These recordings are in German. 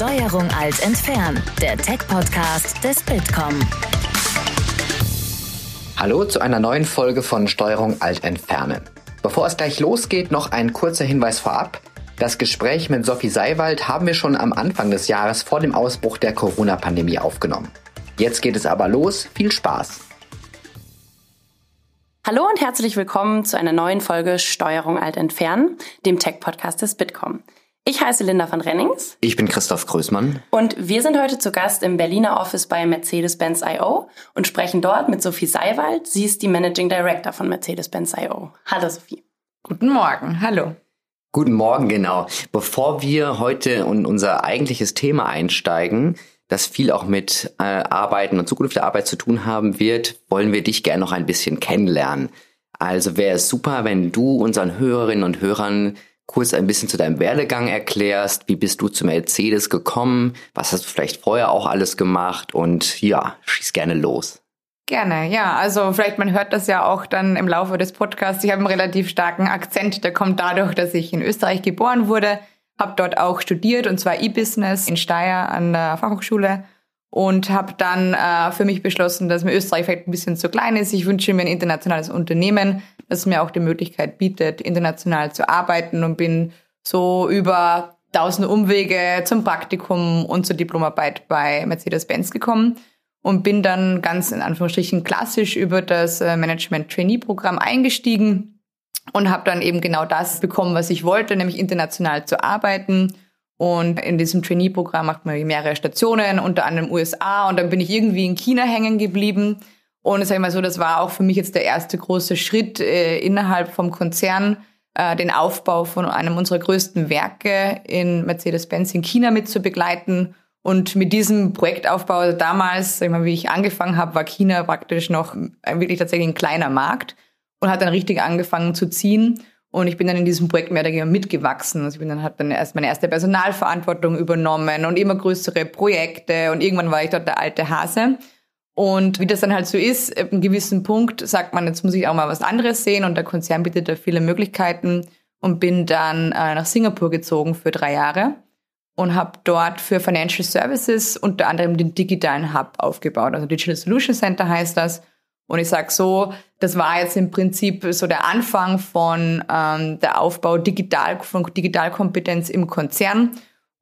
Steuerung alt entfernen, der Tech-Podcast des Bitkom. Hallo zu einer neuen Folge von Steuerung alt entfernen. Bevor es gleich losgeht, noch ein kurzer Hinweis vorab. Das Gespräch mit Sophie Seiwald haben wir schon am Anfang des Jahres vor dem Ausbruch der Corona-Pandemie aufgenommen. Jetzt geht es aber los. Viel Spaß! Hallo und herzlich willkommen zu einer neuen Folge Steuerung alt entfernen, dem Tech-Podcast des Bitkom. Ich heiße Linda van Rennings. Ich bin Christoph Größmann. Und wir sind heute zu Gast im Berliner Office bei Mercedes-Benz I.O. und sprechen dort mit Sophie Seiwald. Sie ist die Managing Director von Mercedes-Benz I.O. Hallo Sophie. Guten Morgen, hallo. Guten Morgen, genau. Bevor wir heute in unser eigentliches Thema einsteigen, das viel auch mit äh, Arbeiten und Zukunft der Arbeit zu tun haben wird, wollen wir dich gerne noch ein bisschen kennenlernen. Also wäre es super, wenn du unseren Hörerinnen und Hörern kurz ein bisschen zu deinem Werdegang erklärst. Wie bist du zu Mercedes gekommen? Was hast du vielleicht vorher auch alles gemacht? Und ja, schieß gerne los. Gerne, ja. Also vielleicht man hört das ja auch dann im Laufe des Podcasts. Ich habe einen relativ starken Akzent. Der kommt dadurch, dass ich in Österreich geboren wurde, habe dort auch studiert und zwar E-Business in Steyr an der Fachhochschule und habe dann äh, für mich beschlossen, dass mir Österreich vielleicht ein bisschen zu klein ist. Ich wünsche mir ein internationales Unternehmen, das mir auch die Möglichkeit bietet, international zu arbeiten und bin so über tausend Umwege zum Praktikum und zur Diplomarbeit bei Mercedes-Benz gekommen und bin dann ganz in Anführungsstrichen klassisch über das äh, Management-Trainee-Programm eingestiegen und habe dann eben genau das bekommen, was ich wollte, nämlich international zu arbeiten und in diesem Trainee-Programm macht man mehrere Stationen, unter anderem USA. Und dann bin ich irgendwie in China hängen geblieben. Und ich mal so, das war auch für mich jetzt der erste große Schritt äh, innerhalb vom Konzern, äh, den Aufbau von einem unserer größten Werke in Mercedes-Benz in China mit zu begleiten. Und mit diesem Projektaufbau also damals, sag ich mal, wie ich angefangen habe, war China praktisch noch wirklich tatsächlich ein kleiner Markt und hat dann richtig angefangen zu ziehen. Und ich bin dann in diesem Projekt mehr oder weniger mitgewachsen. Also ich bin dann, hat dann erst meine erste Personalverantwortung übernommen und immer größere Projekte und irgendwann war ich dort der alte Hase. Und wie das dann halt so ist, ab einem gewissen Punkt sagt man, jetzt muss ich auch mal was anderes sehen und der Konzern bietet da viele Möglichkeiten und bin dann äh, nach Singapur gezogen für drei Jahre und habe dort für Financial Services unter anderem den digitalen Hub aufgebaut. Also Digital Solution Center heißt das. Und ich sage so, das war jetzt im Prinzip so der Anfang von ähm, der Aufbau digital, von Digitalkompetenz im Konzern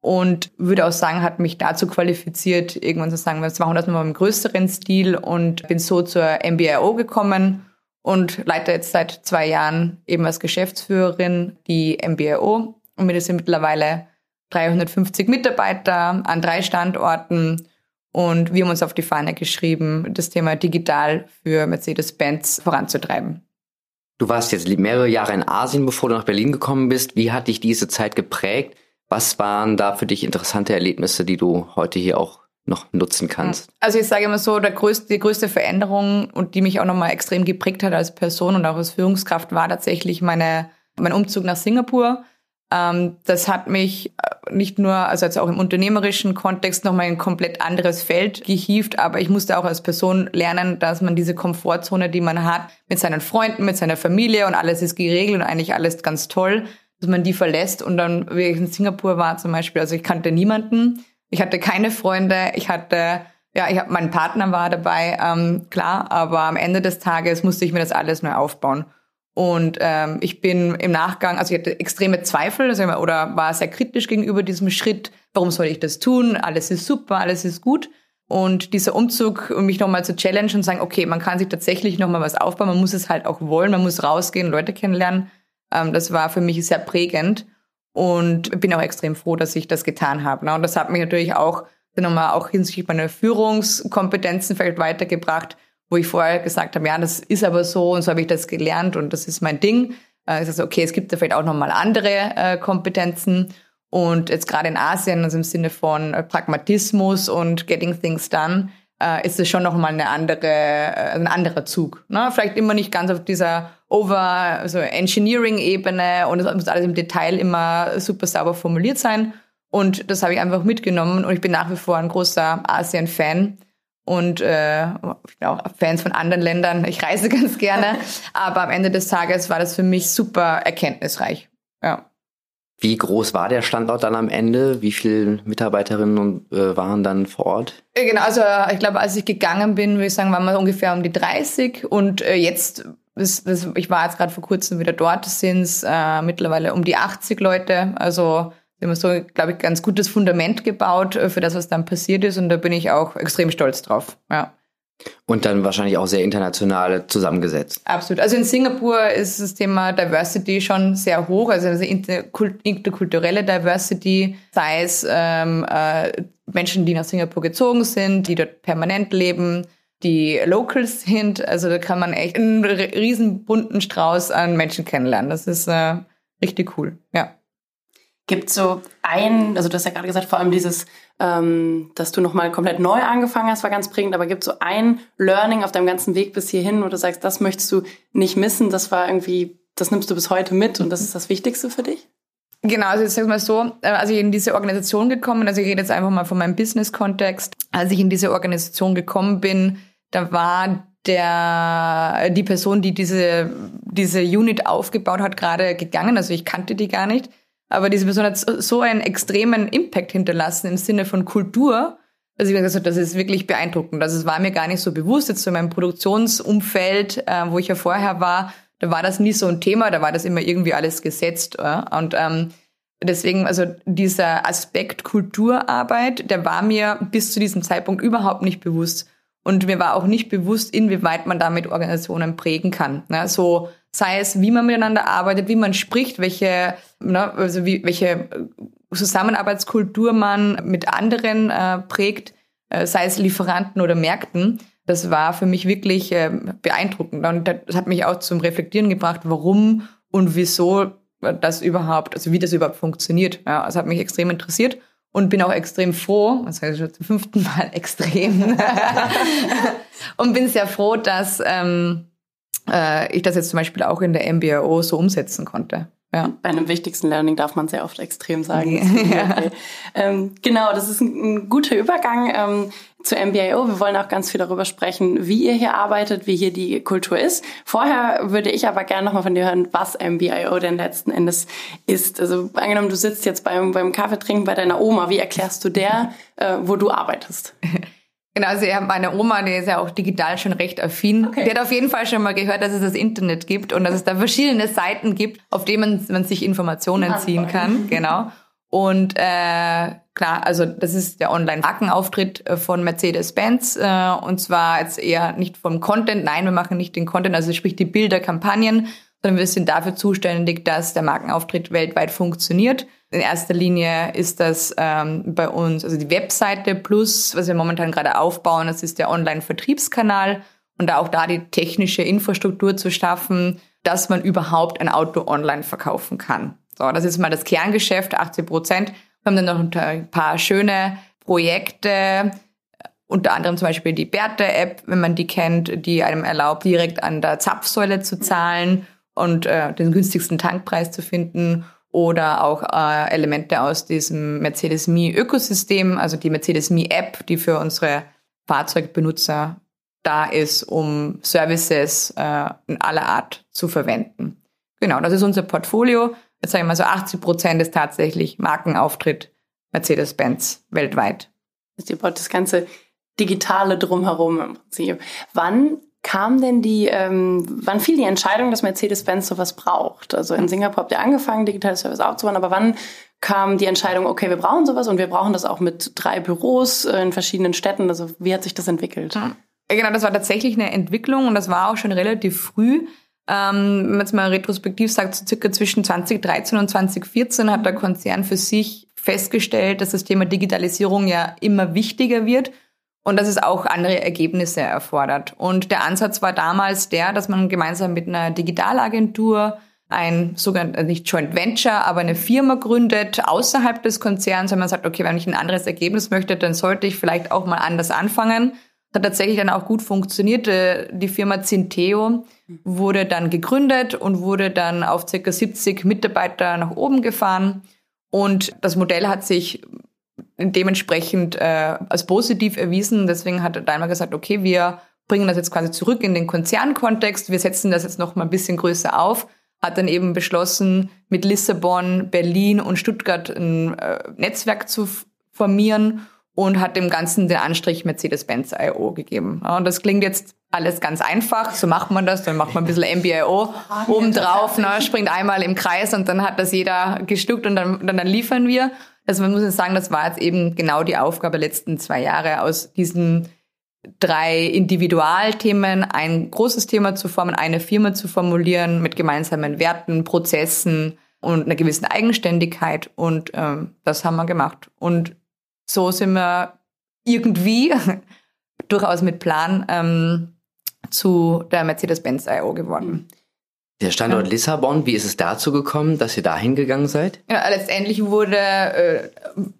und würde auch sagen, hat mich dazu qualifiziert, irgendwann zu sagen, wir machen das mal im größeren Stil und bin so zur MBIO gekommen und leite jetzt seit zwei Jahren eben als Geschäftsführerin die MBIO und mir sind mittlerweile 350 Mitarbeiter an drei Standorten und wir haben uns auf die Fahne geschrieben, das Thema digital für Mercedes-Benz voranzutreiben. Du warst jetzt mehrere Jahre in Asien, bevor du nach Berlin gekommen bist. Wie hat dich diese Zeit geprägt? Was waren da für dich interessante Erlebnisse, die du heute hier auch noch nutzen kannst? Also ich sage immer so, der größte, die größte Veränderung und die mich auch nochmal extrem geprägt hat als Person und auch als Führungskraft war tatsächlich meine, mein Umzug nach Singapur. Ähm, das hat mich äh, nicht nur, also jetzt auch im unternehmerischen Kontext nochmal ein komplett anderes Feld gehievt, aber ich musste auch als Person lernen, dass man diese Komfortzone, die man hat, mit seinen Freunden, mit seiner Familie und alles ist geregelt und eigentlich alles ganz toll, dass man die verlässt und dann, wie ich in Singapur war zum Beispiel, also ich kannte niemanden, ich hatte keine Freunde, ich hatte ja, ich hab, mein Partner war dabei, ähm, klar, aber am Ende des Tages musste ich mir das alles neu aufbauen. Und ähm, ich bin im Nachgang, also ich hatte extreme Zweifel also, oder war sehr kritisch gegenüber diesem Schritt. Warum soll ich das tun? Alles ist super, alles ist gut. Und dieser Umzug, um mich nochmal zu challengen und sagen, okay, man kann sich tatsächlich nochmal was aufbauen, man muss es halt auch wollen, man muss rausgehen, Leute kennenlernen. Ähm, das war für mich sehr prägend und bin auch extrem froh, dass ich das getan habe. Ne? Und das hat mich natürlich auch nochmal auch hinsichtlich meiner Führungskompetenzen vielleicht weitergebracht, wo ich vorher gesagt habe, ja, das ist aber so und so habe ich das gelernt und das ist mein Ding. Äh, ich sage, okay, es gibt da vielleicht auch nochmal andere äh, Kompetenzen. Und jetzt gerade in Asien, also im Sinne von äh, Pragmatismus und Getting Things Done, äh, ist es schon nochmal eine andere, äh, ein anderer Zug. Ne? Vielleicht immer nicht ganz auf dieser Over, also Engineering-Ebene und es muss alles im Detail immer super sauber formuliert sein. Und das habe ich einfach mitgenommen und ich bin nach wie vor ein großer Asien-Fan und äh, ich bin auch Fans von anderen Ländern. Ich reise ganz gerne, aber am Ende des Tages war das für mich super erkenntnisreich. Ja. Wie groß war der Standort dann am Ende? Wie viele Mitarbeiterinnen äh, waren dann vor Ort? Genau, also ich glaube, als ich gegangen bin, würde ich sagen, waren wir ungefähr um die 30 und äh, jetzt, das, das, ich war jetzt gerade vor kurzem wieder dort, sind es äh, mittlerweile um die 80 Leute. Also wir haben so, glaube ich, ganz gutes Fundament gebaut äh, für das, was dann passiert ist und da bin ich auch extrem stolz drauf. Ja. Und dann wahrscheinlich auch sehr international zusammengesetzt. Absolut. Also in Singapur ist das Thema Diversity schon sehr hoch, also interkulturelle Diversity, sei es ähm, äh, Menschen, die nach Singapur gezogen sind, die dort permanent leben, die Locals sind. Also da kann man echt einen riesen bunten Strauß an Menschen kennenlernen. Das ist äh, richtig cool, ja. Gibt so ein, also du hast ja gerade gesagt, vor allem dieses, ähm, dass du nochmal komplett neu angefangen hast, war ganz prägend, aber gibt so ein Learning auf deinem ganzen Weg bis hierhin, wo du sagst, das möchtest du nicht missen, das war irgendwie, das nimmst du bis heute mit und das ist das Wichtigste für dich? Genau, also ich sage mal so, äh, als ich in diese Organisation gekommen bin, also ich rede jetzt einfach mal von meinem Business-Kontext, als ich in diese Organisation gekommen bin, da war der, die Person, die diese, diese Unit aufgebaut hat, gerade gegangen, also ich kannte die gar nicht. Aber diese Person hat so einen extremen Impact hinterlassen im Sinne von Kultur. Also ich habe gesagt, das ist wirklich beeindruckend. Also es war mir gar nicht so bewusst, jetzt so in meinem Produktionsumfeld, äh, wo ich ja vorher war, da war das nie so ein Thema, da war das immer irgendwie alles gesetzt. Äh? Und ähm, deswegen, also dieser Aspekt Kulturarbeit, der war mir bis zu diesem Zeitpunkt überhaupt nicht bewusst. Und mir war auch nicht bewusst, inwieweit man damit Organisationen prägen kann. Ne? So sei es, wie man miteinander arbeitet, wie man spricht, welche, ne, also wie, welche Zusammenarbeitskultur man mit anderen äh, prägt, äh, sei es Lieferanten oder Märkten. Das war für mich wirklich äh, beeindruckend. Und das hat mich auch zum Reflektieren gebracht, warum und wieso das überhaupt, also wie das überhaupt funktioniert. Ja, das hat mich extrem interessiert und bin auch extrem froh, das heißt schon zum fünften Mal extrem, und bin sehr froh, dass ähm, äh, ich das jetzt zum Beispiel auch in der MBO so umsetzen konnte. Ja. Bei einem wichtigsten Learning darf man sehr oft extrem sagen. Ja. Okay. Ähm, genau, das ist ein, ein guter Übergang ähm, zu MBIO. Wir wollen auch ganz viel darüber sprechen, wie ihr hier arbeitet, wie hier die Kultur ist. Vorher würde ich aber gerne nochmal von dir hören, was MBIO denn letzten Endes ist. Also angenommen, du sitzt jetzt beim, beim Kaffeetrinken bei deiner Oma. Wie erklärst du der, äh, wo du arbeitest? Genau, also meine Oma, die ist ja auch digital schon recht affin. Okay. Die hat auf jeden Fall schon mal gehört, dass es das Internet gibt und dass es da verschiedene Seiten gibt, auf denen man, man sich Informationen ziehen kann. Genau. Und äh, klar, also das ist der Online-Markenauftritt äh, von Mercedes-Benz äh, und zwar jetzt eher nicht vom Content. Nein, wir machen nicht den Content, also sprich die Bilder, Kampagnen, sondern wir sind dafür zuständig, dass der Markenauftritt weltweit funktioniert. In erster Linie ist das ähm, bei uns, also die Webseite plus, was wir momentan gerade aufbauen, das ist der Online-Vertriebskanal und auch da die technische Infrastruktur zu schaffen, dass man überhaupt ein Auto online verkaufen kann. So, das ist mal das Kerngeschäft, 80 Prozent. Wir haben dann noch ein paar schöne Projekte, unter anderem zum Beispiel die Bertha-App, wenn man die kennt, die einem erlaubt, direkt an der Zapfsäule zu zahlen und äh, den günstigsten Tankpreis zu finden oder auch äh, Elemente aus diesem Mercedes Me Ökosystem, also die Mercedes Me App, die für unsere Fahrzeugbenutzer da ist, um Services äh, in aller Art zu verwenden. Genau, das ist unser Portfolio. Jetzt sagen wir mal so 80 Prozent ist tatsächlich Markenauftritt Mercedes-Benz weltweit. Das ist das ganze Digitale drumherum im Prinzip. Wann kam denn die, ähm, wann fiel die Entscheidung, dass Mercedes-Benz sowas braucht? Also in Singapur habt ihr angefangen, digitale Service aufzubauen, aber wann kam die Entscheidung, okay, wir brauchen sowas und wir brauchen das auch mit drei Büros äh, in verschiedenen Städten? Also wie hat sich das entwickelt? Ja. Genau, das war tatsächlich eine Entwicklung und das war auch schon relativ früh. Ähm, wenn man jetzt mal retrospektiv sagt, so circa zwischen 2013 und 2014 hat der Konzern für sich festgestellt, dass das Thema Digitalisierung ja immer wichtiger wird und dass es auch andere Ergebnisse erfordert. Und der Ansatz war damals der, dass man gemeinsam mit einer Digitalagentur ein sogenanntes, nicht Joint Venture, aber eine Firma gründet außerhalb des Konzerns, wenn man sagt, okay, wenn ich ein anderes Ergebnis möchte, dann sollte ich vielleicht auch mal anders anfangen. Das hat tatsächlich dann auch gut funktioniert. Äh, die Firma Zinteo wurde dann gegründet und wurde dann auf ca. 70 Mitarbeiter nach oben gefahren. Und das Modell hat sich dementsprechend äh, als positiv erwiesen. Deswegen hat Daimler gesagt, okay, wir bringen das jetzt quasi zurück in den Konzernkontext. Wir setzen das jetzt noch mal ein bisschen größer auf. hat dann eben beschlossen, mit Lissabon, Berlin und Stuttgart ein äh, Netzwerk zu formieren und hat dem Ganzen den Anstrich Mercedes-Benz IO gegeben. Ja, und das klingt jetzt alles ganz einfach, so macht man das, dann macht man ein bisschen MBIO obendrauf, ne, springt einmal im Kreis und dann hat das jeder gestuckt und dann, dann, dann liefern wir. Also man muss jetzt sagen, das war jetzt eben genau die Aufgabe der letzten zwei Jahre, aus diesen drei Individualthemen ein großes Thema zu formen, eine Firma zu formulieren mit gemeinsamen Werten, Prozessen und einer gewissen Eigenständigkeit. Und ähm, das haben wir gemacht. Und so sind wir irgendwie durchaus mit Plan ähm, zu der Mercedes-Benz IO geworden. Der Standort ja. Lissabon, wie ist es dazu gekommen, dass ihr da hingegangen seid? Ja, letztendlich wurde äh,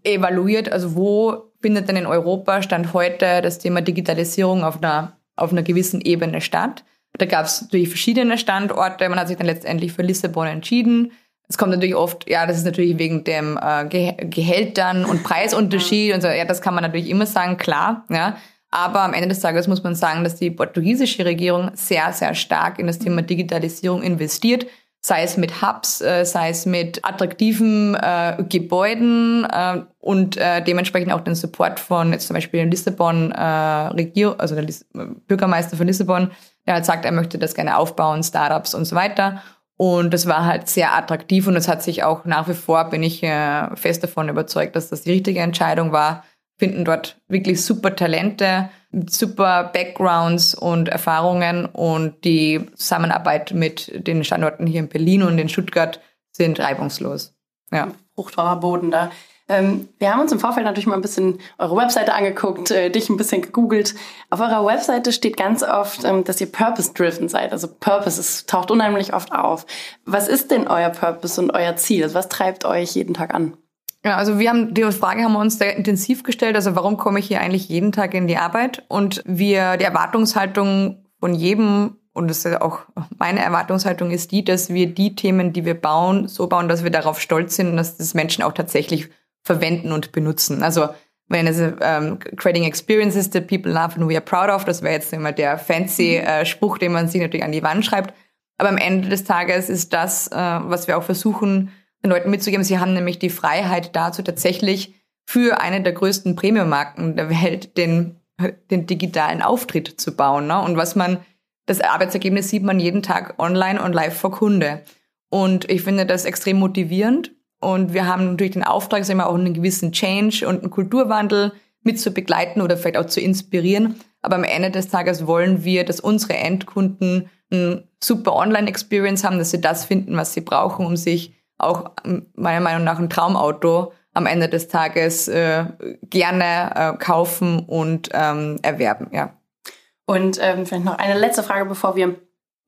evaluiert, also wo findet denn in Europa Stand heute das Thema Digitalisierung auf einer, auf einer gewissen Ebene statt. Da gab es natürlich verschiedene Standorte, man hat sich dann letztendlich für Lissabon entschieden. Es kommt natürlich oft, ja, das ist natürlich wegen dem äh, Gehältern und Preisunterschied und so, ja, das kann man natürlich immer sagen, klar, ja. Aber am Ende des Tages muss man sagen, dass die portugiesische Regierung sehr, sehr stark in das Thema Digitalisierung investiert. Sei es mit Hubs, äh, sei es mit attraktiven äh, Gebäuden äh, und äh, dementsprechend auch den Support von jetzt zum Beispiel Lissabon äh, Regierung, also der Liss Bürgermeister von Lissabon, der halt sagt, er möchte das gerne aufbauen, Startups und so weiter. Und das war halt sehr attraktiv und es hat sich auch nach wie vor, bin ich äh, fest davon überzeugt, dass das die richtige Entscheidung war, finden dort wirklich super Talente, super Backgrounds und Erfahrungen und die Zusammenarbeit mit den Standorten hier in Berlin und in Stuttgart sind reibungslos. Ja. Fruchtbarer Boden da. Ähm, wir haben uns im Vorfeld natürlich mal ein bisschen eure Webseite angeguckt, äh, dich ein bisschen gegoogelt. Auf eurer Webseite steht ganz oft, ähm, dass ihr purpose-driven seid. Also Purpose, es taucht unheimlich oft auf. Was ist denn euer Purpose und euer Ziel? Also was treibt euch jeden Tag an? Ja, also wir haben die Frage haben wir uns sehr intensiv gestellt. Also warum komme ich hier eigentlich jeden Tag in die Arbeit? Und wir die Erwartungshaltung von jedem und das ist auch meine Erwartungshaltung ist die, dass wir die Themen, die wir bauen, so bauen, dass wir darauf stolz sind und dass das Menschen auch tatsächlich verwenden und benutzen. Also wenn es ähm, creating experiences that people love and we are proud of, das wäre jetzt immer der fancy äh, Spruch, den man sich natürlich an die Wand schreibt. Aber am Ende des Tages ist das, äh, was wir auch versuchen, den Leuten mitzugeben. Sie haben nämlich die Freiheit dazu, tatsächlich für eine der größten Premium-Marken der Welt den, den digitalen Auftritt zu bauen. Ne? Und was man, das Arbeitsergebnis sieht man jeden Tag online und live vor Kunde. Und ich finde das extrem motivierend. Und wir haben natürlich den Auftrag, sagen wir, auch einen gewissen Change und einen Kulturwandel mit zu begleiten oder vielleicht auch zu inspirieren. Aber am Ende des Tages wollen wir, dass unsere Endkunden ein super Online-Experience haben, dass sie das finden, was sie brauchen, um sich auch ähm, meiner Meinung nach ein Traumauto am Ende des Tages äh, gerne äh, kaufen und ähm, erwerben, ja. Und ähm, vielleicht noch eine letzte Frage, bevor wir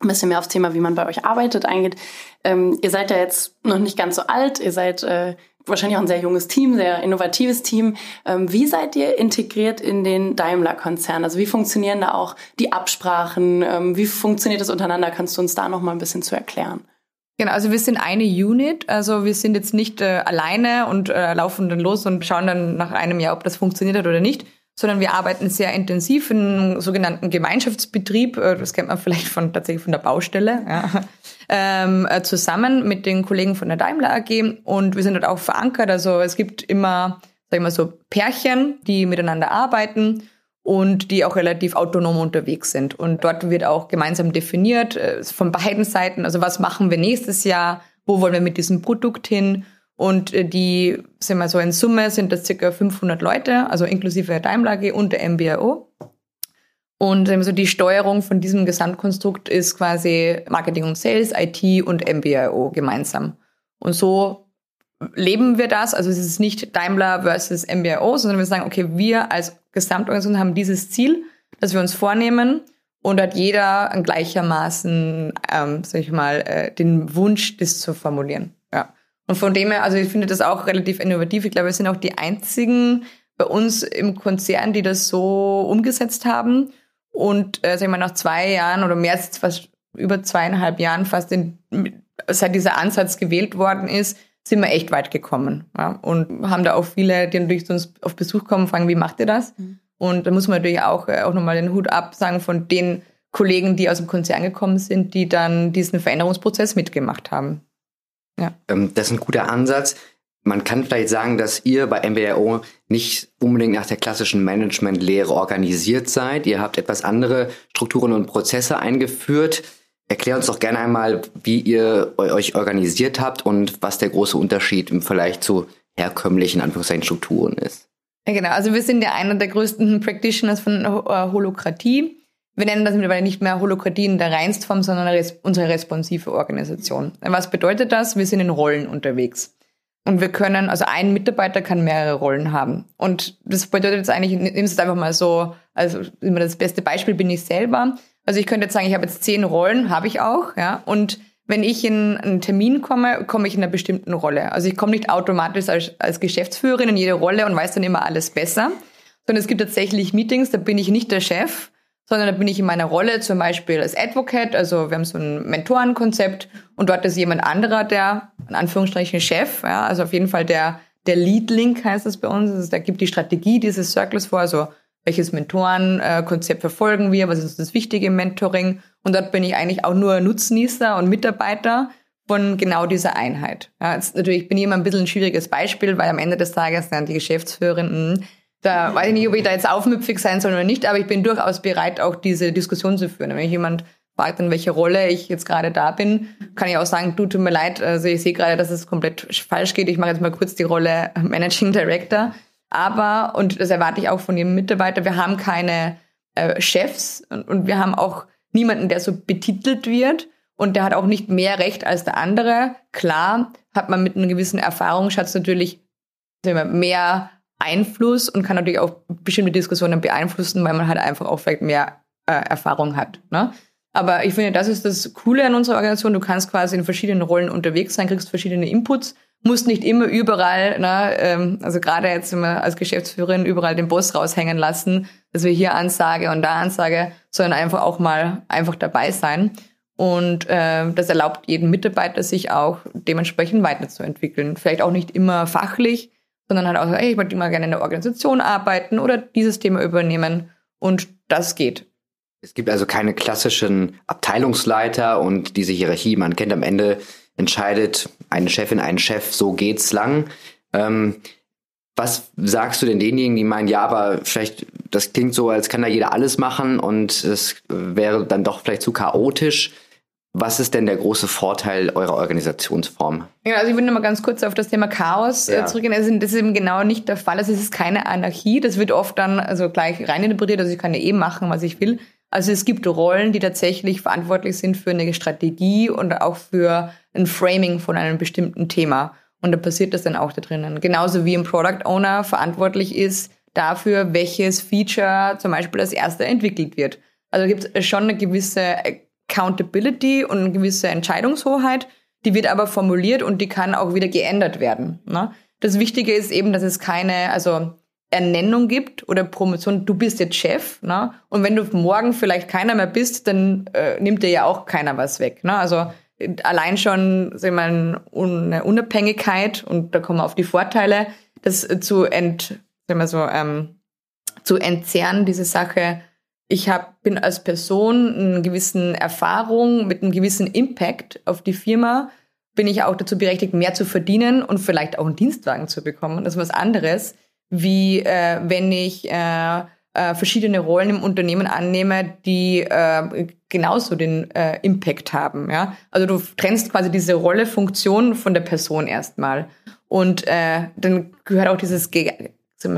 ein bisschen mehr aufs Thema, wie man bei euch arbeitet, eingeht. Ähm, ihr seid ja jetzt noch nicht ganz so alt, ihr seid äh, wahrscheinlich auch ein sehr junges Team, sehr innovatives Team. Ähm, wie seid ihr integriert in den Daimler-Konzern? Also wie funktionieren da auch die Absprachen? Ähm, wie funktioniert das untereinander? Kannst du uns da noch mal ein bisschen zu erklären? Genau, also wir sind eine Unit, also wir sind jetzt nicht äh, alleine und äh, laufen dann los und schauen dann nach einem Jahr, ob das funktioniert hat oder nicht, sondern wir arbeiten sehr intensiv in einem sogenannten Gemeinschaftsbetrieb, äh, das kennt man vielleicht von tatsächlich von der Baustelle, ja, ähm, äh, zusammen mit den Kollegen von der Daimler AG und wir sind dort auch verankert, also es gibt immer, sag ich mal so, Pärchen, die miteinander arbeiten und die auch relativ autonom unterwegs sind. Und dort wird auch gemeinsam definiert äh, von beiden Seiten, also was machen wir nächstes Jahr, wo wollen wir mit diesem Produkt hin. Und äh, die, sind wir so in Summe sind das circa 500 Leute, also inklusive der Daimler AG und der MBAO. Und also die Steuerung von diesem Gesamtkonstrukt ist quasi Marketing und Sales, IT und MBAO gemeinsam. Und so leben wir das. Also es ist nicht Daimler versus MBAO, sondern wir sagen, okay, wir als Gesamtorganisation haben dieses Ziel, das wir uns vornehmen und hat jeder gleichermaßen, ähm, sag ich mal, äh, den Wunsch, das zu formulieren. Ja. Und von dem her, also ich finde das auch relativ innovativ. Ich glaube, wir sind auch die einzigen bei uns im Konzern, die das so umgesetzt haben. Und äh, sag ich mal, nach zwei Jahren oder mehr als fast über zweieinhalb Jahren fast in, seit dieser Ansatz gewählt worden ist, sind wir echt weit gekommen. Ja? Und haben da auch viele, die natürlich zu uns auf Besuch kommen, fragen, wie macht ihr das? Mhm. Und da muss man natürlich auch, äh, auch nochmal den Hut ab sagen von den Kollegen, die aus dem Konzern gekommen sind, die dann diesen Veränderungsprozess mitgemacht haben. Ja. Ähm, das ist ein guter Ansatz. Man kann vielleicht sagen, dass ihr bei MBRO nicht unbedingt nach der klassischen Managementlehre organisiert seid. Ihr habt etwas andere Strukturen und Prozesse eingeführt. Erklär uns doch gerne einmal, wie ihr euch organisiert habt und was der große Unterschied im Vergleich zu herkömmlichen Anführungszeichen Strukturen ist. Ja, genau. Also wir sind ja einer der größten Practitioners von äh, Holokratie. Wir nennen das mittlerweile nicht mehr Holokratie in der Reinstform, sondern unsere responsive Organisation. Was bedeutet das? Wir sind in Rollen unterwegs. Und wir können, also ein Mitarbeiter kann mehrere Rollen haben. Und das bedeutet jetzt eigentlich, nimm es einfach mal so, also immer das beste Beispiel bin ich selber. Also ich könnte jetzt sagen, ich habe jetzt zehn Rollen, habe ich auch, ja. Und wenn ich in einen Termin komme, komme ich in einer bestimmten Rolle. Also ich komme nicht automatisch als, als Geschäftsführerin in jede Rolle und weiß dann immer alles besser, sondern es gibt tatsächlich Meetings, da bin ich nicht der Chef, sondern da bin ich in meiner Rolle zum Beispiel als Advocate, also wir haben so ein Mentorenkonzept und dort ist jemand anderer der, in Anführungsstrichen, Chef, ja, also auf jeden Fall der, der Lead-Link heißt das bei uns, also da gibt die Strategie dieses Circles vor, also welches Mentorenkonzept verfolgen wir, was ist das Wichtige im Mentoring? Und dort bin ich eigentlich auch nur Nutznießer und Mitarbeiter von genau dieser Einheit. Ja, jetzt natürlich bin ich immer ein bisschen ein schwieriges Beispiel, weil am Ende des Tages dann die Geschäftsführerin, hm, da weiß ich nicht, ob ich da jetzt aufmüpfig sein soll oder nicht, aber ich bin durchaus bereit, auch diese Diskussion zu führen. Wenn jemand fragt, in welcher Rolle ich jetzt gerade da bin, kann ich auch sagen, du, tut mir leid, also ich sehe gerade, dass es komplett falsch geht. Ich mache jetzt mal kurz die Rolle Managing Director. Aber, und das erwarte ich auch von jedem Mitarbeiter, wir haben keine äh, Chefs und, und wir haben auch niemanden, der so betitelt wird. Und der hat auch nicht mehr Recht als der andere. Klar hat man mit einem gewissen Erfahrungsschatz natürlich mehr Einfluss und kann natürlich auch bestimmte Diskussionen beeinflussen, weil man halt einfach auch vielleicht mehr äh, Erfahrung hat. Ne? Aber ich finde, das ist das Coole an unserer Organisation. Du kannst quasi in verschiedenen Rollen unterwegs sein, kriegst verschiedene Inputs, musst nicht immer überall, ne, ähm, also gerade jetzt immer als Geschäftsführerin überall den Boss raushängen lassen, dass wir hier Ansage und da Ansage, sondern einfach auch mal einfach dabei sein. Und äh, das erlaubt jedem Mitarbeiter, sich auch dementsprechend weiterzuentwickeln. Vielleicht auch nicht immer fachlich, sondern halt auch, hey, ich möchte mal gerne in der Organisation arbeiten oder dieses Thema übernehmen. Und das geht. Es gibt also keine klassischen Abteilungsleiter und diese Hierarchie. Man kennt am Ende, entscheidet eine Chefin, ein Chef, so geht's lang. Ähm, was sagst du denn denjenigen, die meinen, ja, aber vielleicht, das klingt so, als kann da jeder alles machen und es wäre dann doch vielleicht zu chaotisch. Was ist denn der große Vorteil eurer Organisationsform? Ja, also ich würde noch mal ganz kurz auf das Thema Chaos äh, ja. zurückgehen. Also das ist eben genau nicht der Fall. Also es ist keine Anarchie. Das wird oft dann also gleich reininterpretiert. Also ich kann ja eh machen, was ich will. Also es gibt Rollen, die tatsächlich verantwortlich sind für eine Strategie und auch für ein Framing von einem bestimmten Thema. Und da passiert das dann auch da drinnen. Genauso wie ein Product Owner verantwortlich ist dafür, welches Feature zum Beispiel als erster entwickelt wird. Also gibt es schon eine gewisse Accountability und eine gewisse Entscheidungshoheit, die wird aber formuliert und die kann auch wieder geändert werden. Ne? Das Wichtige ist eben, dass es keine, also Ernennung gibt oder Promotion, du bist jetzt Chef, ne? Und wenn du morgen vielleicht keiner mehr bist, dann äh, nimmt dir ja auch keiner was weg. Ne? Also allein schon sehen wir, eine Unabhängigkeit und da kommen wir auf die Vorteile, das zu ent, sagen wir so, ähm, zu entzerren, diese Sache ich hab, bin als Person eine gewissen Erfahrung mit einem gewissen Impact auf die Firma, bin ich auch dazu berechtigt, mehr zu verdienen und vielleicht auch einen Dienstwagen zu bekommen. Das ist was anderes, wie äh, wenn ich äh, äh, verschiedene Rollen im Unternehmen annehme, die äh, genauso den äh, Impact haben. Ja? Also du trennst quasi diese Rolle, Funktion von der Person erstmal. Und äh, dann gehört auch dieses Ge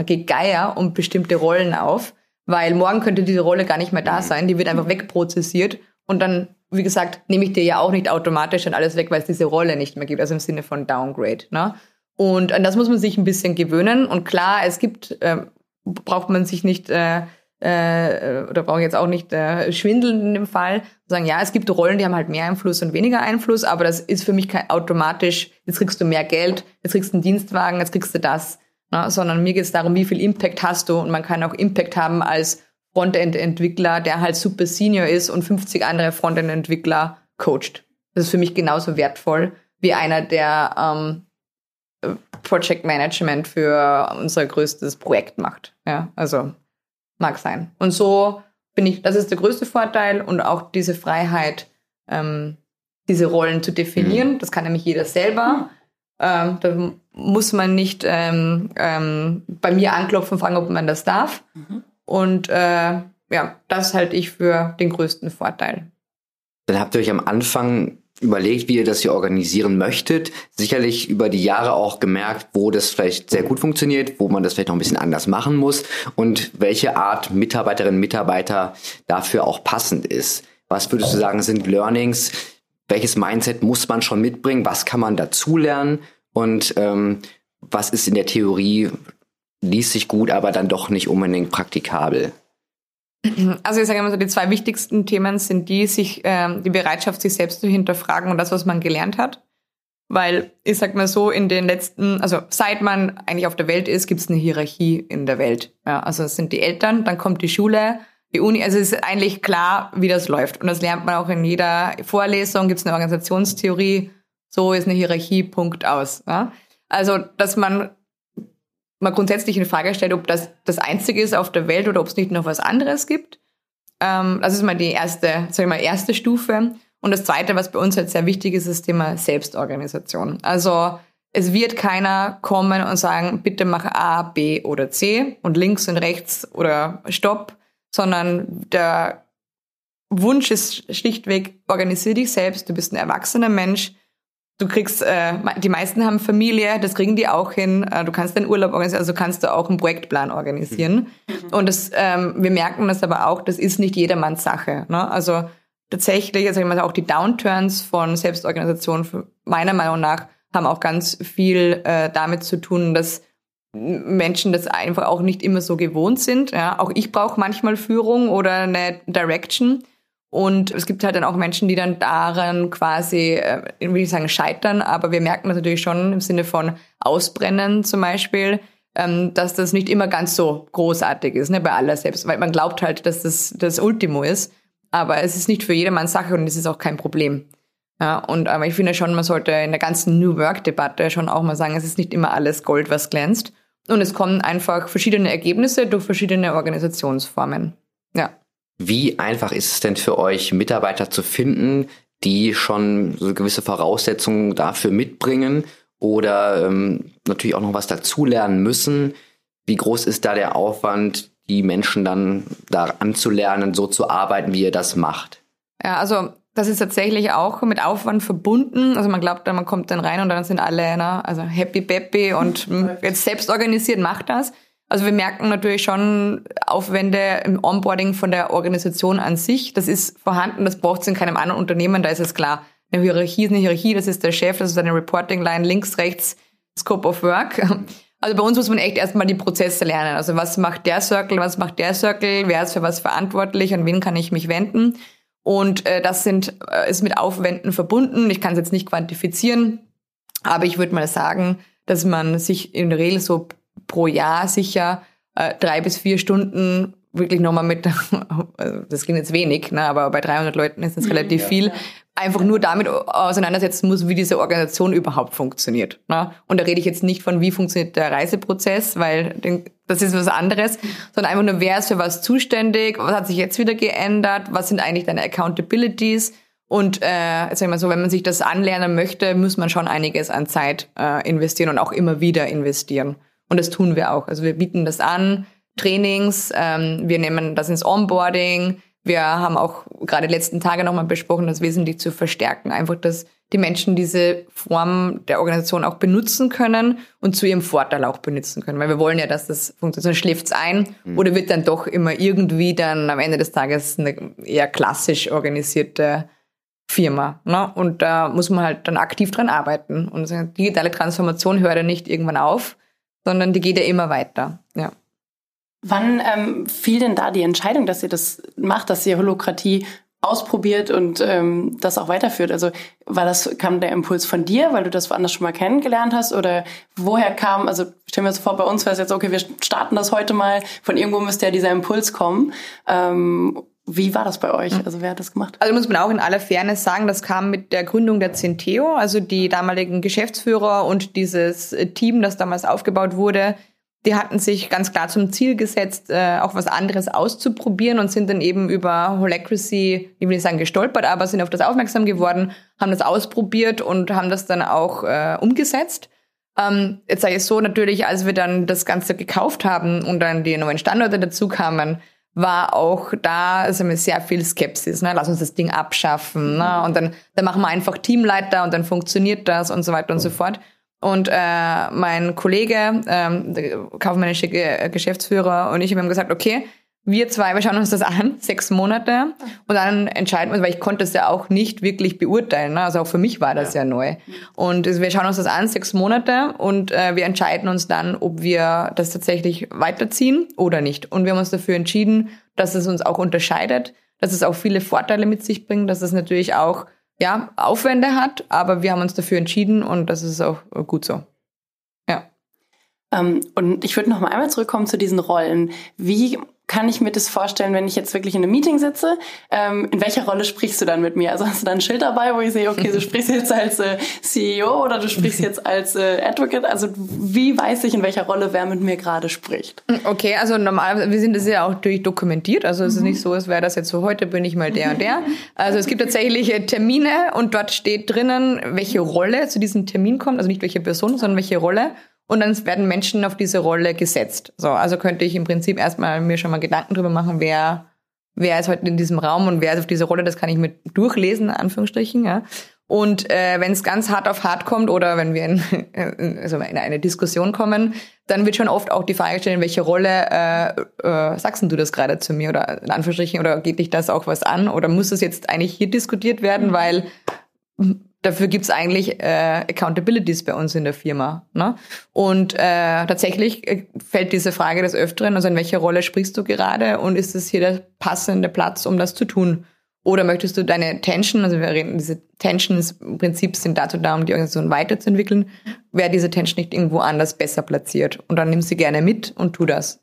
Gegeier um bestimmte Rollen auf weil morgen könnte diese Rolle gar nicht mehr da sein, die wird einfach wegprozessiert. Und dann, wie gesagt, nehme ich dir ja auch nicht automatisch dann alles weg, weil es diese Rolle nicht mehr gibt, also im Sinne von Downgrade. Ne? Und an das muss man sich ein bisschen gewöhnen. Und klar, es gibt, äh, braucht man sich nicht äh, äh, oder brauche jetzt auch nicht äh, schwindeln in dem Fall, sagen, ja, es gibt Rollen, die haben halt mehr Einfluss und weniger Einfluss, aber das ist für mich kein automatisch, jetzt kriegst du mehr Geld, jetzt kriegst du einen Dienstwagen, jetzt kriegst du das ne? sondern mir geht es darum, wie viel Impact hast du und man kann auch Impact haben als Frontend-Entwickler, der halt super senior ist und 50 andere Frontend-Entwickler coacht. Das ist für mich genauso wertvoll wie einer, der ähm, Project Management für unser größtes Projekt macht. Ja, also mag sein. Und so finde ich, das ist der größte Vorteil und auch diese Freiheit, ähm, diese Rollen zu definieren. Mhm. Das kann nämlich jeder selber. Ähm, da muss man nicht ähm, ähm, bei mir anklopfen und fragen, ob man das darf. Mhm. Und äh, ja, das halte ich für den größten Vorteil. Dann habt ihr euch am Anfang überlegt, wie ihr das hier organisieren möchtet. Sicherlich über die Jahre auch gemerkt, wo das vielleicht sehr gut funktioniert, wo man das vielleicht noch ein bisschen anders machen muss und welche Art Mitarbeiterinnen und Mitarbeiter dafür auch passend ist. Was würdest du sagen, sind Learnings? Welches Mindset muss man schon mitbringen? Was kann man dazulernen? Und ähm, was ist in der Theorie, liest sich gut, aber dann doch nicht unbedingt praktikabel? Also ich sage immer so, die zwei wichtigsten Themen sind die, sich ähm, die Bereitschaft, sich selbst zu hinterfragen und das, was man gelernt hat. Weil ich sag mal so, in den letzten, also seit man eigentlich auf der Welt ist, gibt es eine Hierarchie in der Welt. Ja, also es sind die Eltern, dann kommt die Schule, die Uni, also es ist eigentlich klar, wie das läuft. Und das lernt man auch in jeder Vorlesung, gibt es eine Organisationstheorie, so ist eine Hierarchie, Punkt aus. Ja? Also, dass man mal grundsätzlich in Frage stellt, ob das das Einzige ist auf der Welt oder ob es nicht noch was anderes gibt. Ähm, das ist mal die erste, sag ich mal, erste Stufe. Und das Zweite, was bei uns halt sehr wichtig ist, ist das Thema Selbstorganisation. Also es wird keiner kommen und sagen, bitte mach A, B oder C und links und rechts oder Stopp, sondern der Wunsch ist schlichtweg, organisier dich selbst, du bist ein erwachsener Mensch, Du kriegst, äh, die meisten haben Familie, das kriegen die auch hin. Äh, du kannst deinen Urlaub organisieren, also kannst du auch einen Projektplan organisieren. Mhm. Und das, ähm, wir merken das aber auch, das ist nicht jedermanns Sache. Ne? Also tatsächlich, also ich meine, auch die Downturns von Selbstorganisation, meiner Meinung nach, haben auch ganz viel äh, damit zu tun, dass Menschen das einfach auch nicht immer so gewohnt sind. Ja? Auch ich brauche manchmal Führung oder eine Direction. Und es gibt halt dann auch Menschen, die dann daran quasi, äh, will ich sagen, scheitern, aber wir merken das natürlich schon im Sinne von Ausbrennen zum Beispiel, ähm, dass das nicht immer ganz so großartig ist, ne, bei aller selbst, weil man glaubt halt, dass das das Ultimo ist, aber es ist nicht für jedermann Sache und es ist auch kein Problem. Ja, und aber ich finde schon, man sollte in der ganzen New Work-Debatte schon auch mal sagen, es ist nicht immer alles Gold, was glänzt. Und es kommen einfach verschiedene Ergebnisse durch verschiedene Organisationsformen. Ja. Wie einfach ist es denn für euch, Mitarbeiter zu finden, die schon so gewisse Voraussetzungen dafür mitbringen oder ähm, natürlich auch noch was dazulernen müssen? Wie groß ist da der Aufwand, die Menschen dann da anzulernen, so zu arbeiten, wie ihr das macht? Ja, also das ist tatsächlich auch mit Aufwand verbunden. Also man glaubt, man kommt dann rein und dann sind alle ne, also happy peppy und jetzt selbst organisiert macht das. Also wir merken natürlich schon Aufwände im Onboarding von der Organisation an sich. Das ist vorhanden, das braucht es in keinem anderen Unternehmen, da ist es klar. Eine Hierarchie ist eine Hierarchie, das ist der Chef, das ist eine Reporting-Line, links, rechts, Scope of Work. Also bei uns muss man echt erstmal die Prozesse lernen. Also was macht der Circle, was macht der Circle, wer ist für was verantwortlich, an wen kann ich mich wenden. Und äh, das sind, äh, ist mit Aufwänden verbunden. Ich kann es jetzt nicht quantifizieren, aber ich würde mal sagen, dass man sich in der Regel so pro Jahr sicher äh, drei bis vier Stunden wirklich nochmal mit, also das klingt jetzt wenig, ne, aber bei 300 Leuten ist das mhm. relativ ja, viel, ja. einfach nur damit auseinandersetzen muss, wie diese Organisation überhaupt funktioniert. Ne? Und da rede ich jetzt nicht von, wie funktioniert der Reiseprozess, weil das ist was anderes, sondern einfach nur, wer ist für was zuständig, was hat sich jetzt wieder geändert, was sind eigentlich deine Accountabilities, und äh, sag ich mal so, wenn man sich das anlernen möchte, muss man schon einiges an Zeit äh, investieren und auch immer wieder investieren. Und das tun wir auch. Also wir bieten das an, Trainings, ähm, wir nehmen das ins Onboarding. Wir haben auch gerade die letzten Tage nochmal besprochen, das wesentlich zu verstärken. Einfach, dass die Menschen diese Form der Organisation auch benutzen können und zu ihrem Vorteil auch benutzen können. Weil wir wollen ja, dass das funktioniert. Schläft's ein mhm. oder wird dann doch immer irgendwie dann am Ende des Tages eine eher klassisch organisierte Firma. Ne? Und da muss man halt dann aktiv dran arbeiten. Und digitale Transformation hört ja nicht irgendwann auf, sondern die geht ja immer weiter. Ja. Wann ähm, fiel denn da die Entscheidung, dass ihr das macht, dass ihr Holokratie ausprobiert und ähm, das auch weiterführt? Also war das, kam der Impuls von dir, weil du das woanders schon mal kennengelernt hast? Oder woher kam, also stellen wir uns vor, bei uns wäre es jetzt, okay, wir starten das heute mal, von irgendwo müsste ja dieser Impuls kommen. Ähm, wie war das bei euch? Also wer hat das gemacht? Also muss man auch in aller Fairness sagen, das kam mit der Gründung der Centeo, also die damaligen Geschäftsführer und dieses Team, das damals aufgebaut wurde, die hatten sich ganz klar zum Ziel gesetzt, äh, auch was anderes auszuprobieren und sind dann eben über Holacracy, ich will nicht sagen gestolpert, aber sind auf das aufmerksam geworden, haben das ausprobiert und haben das dann auch äh, umgesetzt. Ähm, jetzt sage ich so, natürlich, als wir dann das Ganze gekauft haben und dann die neuen Standorte dazu kamen, war auch da also sehr viel Skepsis. Ne? Lass uns das Ding abschaffen. Ne? Und dann, dann machen wir einfach Teamleiter und dann funktioniert das und so weiter und so fort. Und äh, mein Kollege, ähm, der kaufmännische Geschäftsführer und ich haben gesagt, okay, wir zwei, wir schauen uns das an, sechs Monate, und dann entscheiden wir, weil ich konnte es ja auch nicht wirklich beurteilen. Ne? Also auch für mich war das ja, ja neu. Und wir schauen uns das an, sechs Monate, und äh, wir entscheiden uns dann, ob wir das tatsächlich weiterziehen oder nicht. Und wir haben uns dafür entschieden, dass es uns auch unterscheidet, dass es auch viele Vorteile mit sich bringt, dass es natürlich auch ja, Aufwände hat, aber wir haben uns dafür entschieden und das ist auch gut so. Ja. Ähm, und ich würde noch mal einmal zurückkommen zu diesen Rollen. Wie kann ich mir das vorstellen, wenn ich jetzt wirklich in einem Meeting sitze? Ähm, in welcher Rolle sprichst du dann mit mir? Also hast du da ein Schild dabei, wo ich sehe, okay, du sprichst jetzt als äh, CEO oder du sprichst jetzt als äh, Advocate? Also wie weiß ich, in welcher Rolle wer mit mir gerade spricht? Okay, also normal, wir sind das ja auch durchdokumentiert. Also es mhm. ist nicht so, als wäre das jetzt so, heute bin ich mal der und der. Also es gibt tatsächlich äh, Termine und dort steht drinnen, welche Rolle zu diesem Termin kommt. Also nicht welche Person, sondern welche Rolle und dann werden Menschen auf diese Rolle gesetzt. So, also könnte ich im Prinzip erstmal mir schon mal Gedanken drüber machen, wer wer ist heute in diesem Raum und wer ist auf diese Rolle, das kann ich mit durchlesen, in Anführungsstrichen, ja. Und äh, wenn es ganz hart auf hart kommt oder wenn wir in, also in eine Diskussion kommen, dann wird schon oft auch die Frage gestellt, welche Rolle äh, äh, sagst du das gerade zu mir oder in Anführungsstrichen oder geht dich das auch was an oder muss das jetzt eigentlich hier diskutiert werden, weil dafür gibt's eigentlich äh, Accountabilities bei uns in der Firma. Ne? Und äh, tatsächlich äh, fällt diese Frage des Öfteren, also in welcher Rolle sprichst du gerade und ist es hier der passende Platz, um das zu tun? Oder möchtest du deine Tension, also wir reden, diese Tensions im Prinzip sind dazu da, um die Organisation weiterzuentwickeln, wäre diese Tension nicht irgendwo anders besser platziert? Und dann nimm sie gerne mit und tu das.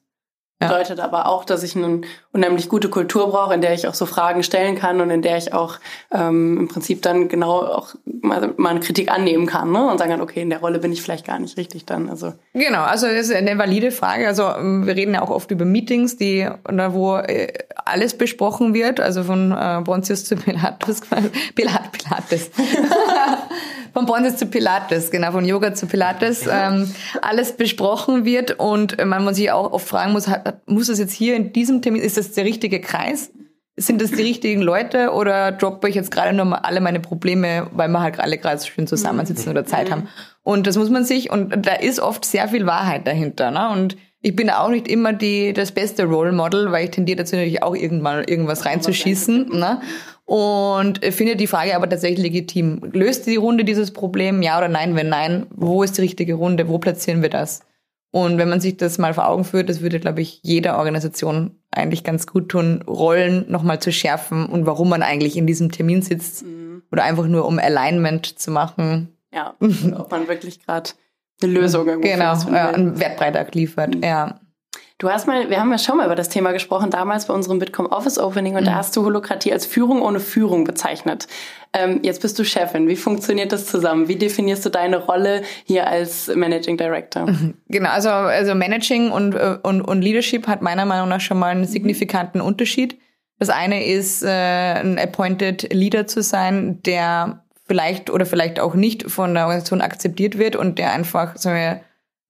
Ja. Bedeutet aber auch, dass ich eine unheimlich gute Kultur brauche, in der ich auch so Fragen stellen kann und in der ich auch ähm, im Prinzip dann genau auch mal, mal eine Kritik annehmen kann ne? und sagen kann, okay, in der Rolle bin ich vielleicht gar nicht richtig dann. Also genau, also das ist eine valide Frage. Also ähm, wir reden ja auch oft über Meetings, die wo äh, alles besprochen wird, also von äh, Pontius zu Pilatus, Pilat, Pilates. von Pontius zu Pilates, genau, von Yoga zu Pilates, ähm, alles besprochen wird und man muss sich auch oft fragen muss, hat, muss das jetzt hier in diesem Termin, ist das der richtige Kreis? Sind das die richtigen Leute oder droppe ich jetzt gerade nur mal alle meine Probleme, weil wir halt alle gerade schön zusammensitzen oder Zeit haben? Und das muss man sich, und da ist oft sehr viel Wahrheit dahinter, ne? Und ich bin auch nicht immer die, das beste Role Model, weil ich tendiere dazu natürlich auch irgendwann irgendwas reinzuschießen. Ne? Und finde die Frage aber tatsächlich legitim. Löst die Runde dieses Problem, ja oder nein? Wenn nein, wo ist die richtige Runde? Wo platzieren wir das? Und wenn man sich das mal vor Augen führt, das würde, glaube ich, jeder Organisation eigentlich ganz gut tun, Rollen nochmal zu schärfen und warum man eigentlich in diesem Termin sitzt mhm. oder einfach nur um Alignment zu machen. Ja, ob man wirklich gerade eine Lösung irgendwie Genau, ja, einen Wertbeitrag liefert, mhm. ja. Du hast mal, wir haben ja schon mal über das Thema gesprochen, damals bei unserem Bitkom Office Opening und mhm. da hast du Holokratie als Führung ohne Führung bezeichnet. Ähm, jetzt bist du Chefin. Wie funktioniert das zusammen? Wie definierst du deine Rolle hier als Managing Director? Genau, also, also Managing und, äh, und, und Leadership hat meiner Meinung nach schon mal einen signifikanten Unterschied. Das eine ist, äh, ein Appointed Leader zu sein, der vielleicht oder vielleicht auch nicht von der Organisation akzeptiert wird und der einfach, sagen wir,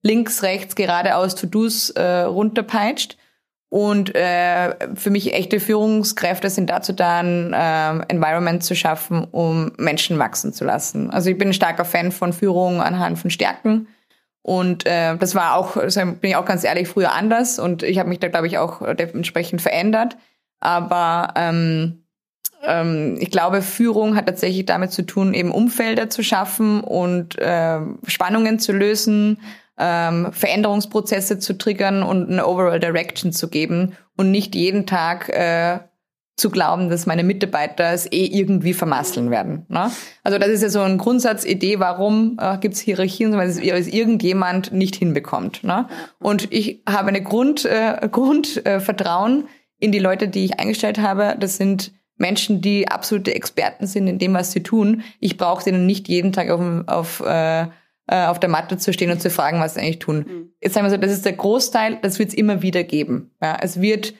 links, rechts, geradeaus To-Dos äh, runterpeitscht. Und äh, für mich echte Führungskräfte sind dazu da, ein äh, Environment zu schaffen, um Menschen wachsen zu lassen. Also ich bin ein starker Fan von Führung anhand von Stärken. Und äh, das war auch, bin ich auch ganz ehrlich, früher anders. Und ich habe mich da, glaube ich, auch dementsprechend verändert. Aber ähm, ähm, ich glaube, Führung hat tatsächlich damit zu tun, eben Umfelder zu schaffen und äh, Spannungen zu lösen, ähm, Veränderungsprozesse zu triggern und eine Overall Direction zu geben und nicht jeden Tag äh, zu glauben, dass meine Mitarbeiter es eh irgendwie vermasseln werden. Ne? Also das ist ja so eine Grundsatzidee, warum äh, gibt es Hierarchien, weil es, irgendjemand nicht hinbekommt. Ne? Und ich habe eine Grund, äh, Grundvertrauen äh, in die Leute, die ich eingestellt habe. Das sind Menschen, die absolute Experten sind in dem, was sie tun. Ich brauche denen nicht jeden Tag auf, auf äh, äh, auf der Matte zu stehen und zu fragen, was sie eigentlich tun. Mhm. Jetzt sagen wir so, das ist der Großteil, das wird es immer wieder geben. Ja, es wird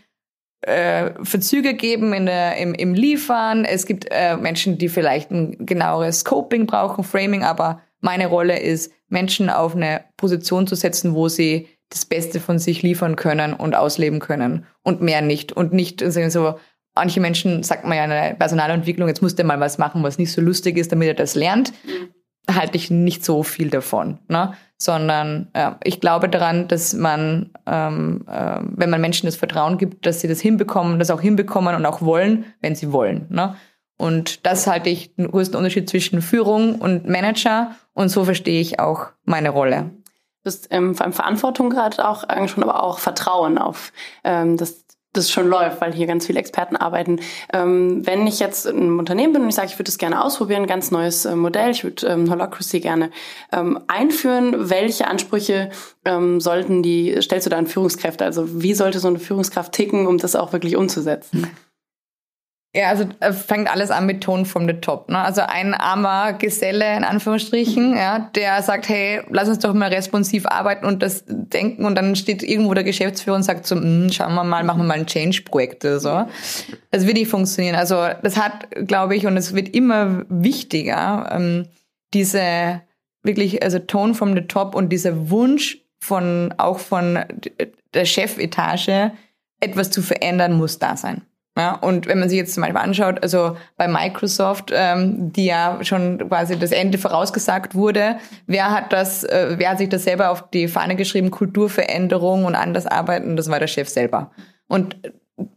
äh, Verzüge geben in der, im, im Liefern. Es gibt äh, Menschen, die vielleicht ein genaueres Scoping brauchen, Framing, aber meine Rolle ist, Menschen auf eine Position zu setzen, wo sie das Beste von sich liefern können und ausleben können und mehr nicht. Und nicht so, manche Menschen, sagt man ja in der Personalentwicklung, jetzt muss der mal was machen, was nicht so lustig ist, damit er das lernt. Mhm. Halte ich nicht so viel davon. Ne? Sondern äh, ich glaube daran, dass man, ähm, äh, wenn man Menschen das Vertrauen gibt, dass sie das hinbekommen, das auch hinbekommen und auch wollen, wenn sie wollen. Ne? Und das halte ich den größten Unterschied zwischen Führung und Manager. Und so verstehe ich auch meine Rolle. Du bist ähm, vor allem Verantwortung gerade auch angesprochen, aber auch Vertrauen auf ähm, das das schon läuft, weil hier ganz viele Experten arbeiten. Ähm, wenn ich jetzt in einem Unternehmen bin und ich sage, ich würde das gerne ausprobieren, ganz neues äh, Modell, ich würde ähm, Holacracy gerne ähm, einführen, welche Ansprüche ähm, sollten die, stellst du da an Führungskräfte? Also wie sollte so eine Führungskraft ticken, um das auch wirklich umzusetzen? Ja, also äh, fängt alles an mit Ton from the top. Ne? Also ein armer Geselle in Anführungsstrichen, ja, der sagt, hey, lass uns doch mal responsiv arbeiten und das denken und dann steht irgendwo der Geschäftsführer und sagt so, hm, schauen wir mal, machen wir mal ein Change-Projekt oder so. Das wird nicht funktionieren. Also das hat, glaube ich, und es wird immer wichtiger, ähm, diese wirklich, also Tone from the top und dieser Wunsch von auch von der Chefetage, etwas zu verändern, muss da sein. Ja, und wenn man sich jetzt zum Beispiel anschaut, also bei Microsoft, ähm, die ja schon quasi das Ende vorausgesagt wurde, wer hat das, äh, wer hat sich das selber auf die Fahne geschrieben, Kulturveränderung und anders arbeiten, das war der Chef selber. Und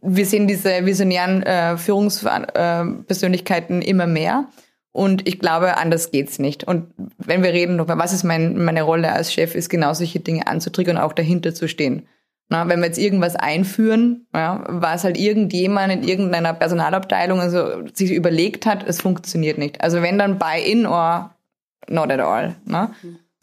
wir sehen diese visionären äh, Führungspersönlichkeiten äh, immer mehr. Und ich glaube, anders geht's nicht. Und wenn wir reden, was ist mein, meine Rolle als Chef, ist genau solche Dinge anzutriggern und auch dahinter zu stehen. Na, wenn wir jetzt irgendwas einführen, ja, was halt irgendjemand in irgendeiner Personalabteilung also sich überlegt hat, es funktioniert nicht. Also wenn dann Buy-in or not at all. Ne?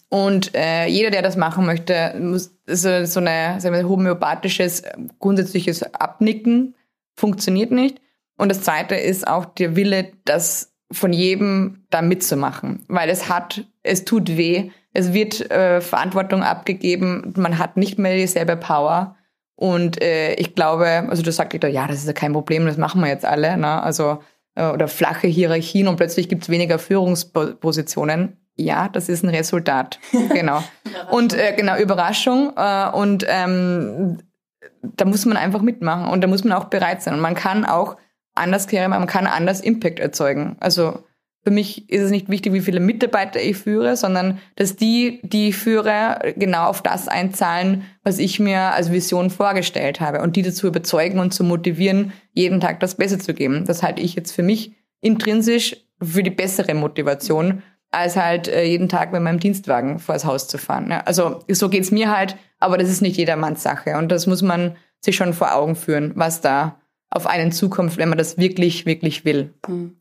Und äh, jeder, der das machen möchte, muss so, so eine sagen wir, homöopathisches grundsätzliches Abnicken funktioniert nicht. Und das Zweite ist auch der Wille, das von jedem da mitzumachen, weil es hat, es tut weh, es wird äh, Verantwortung abgegeben, man hat nicht mehr dieselbe Power. Und äh, ich glaube, also du sagst ja, das ist ja kein Problem, das machen wir jetzt alle. Ne? Also, äh, oder flache Hierarchien und plötzlich gibt es weniger Führungspositionen. Ja, das ist ein Resultat. genau. und äh, genau, Überraschung. Äh, und ähm, da muss man einfach mitmachen und da muss man auch bereit sein. Und man kann auch anders klären, man kann anders Impact erzeugen. Also für mich ist es nicht wichtig, wie viele Mitarbeiter ich führe, sondern dass die, die ich führe, genau auf das einzahlen, was ich mir als Vision vorgestellt habe und die dazu überzeugen und zu motivieren, jeden Tag das Beste zu geben. Das halte ich jetzt für mich intrinsisch für die bessere Motivation, als halt äh, jeden Tag mit meinem Dienstwagen vor das Haus zu fahren. Also so geht's mir halt, aber das ist nicht jedermanns Sache und das muss man sich schon vor Augen führen, was da auf einen zukommt, wenn man das wirklich, wirklich will. Mhm.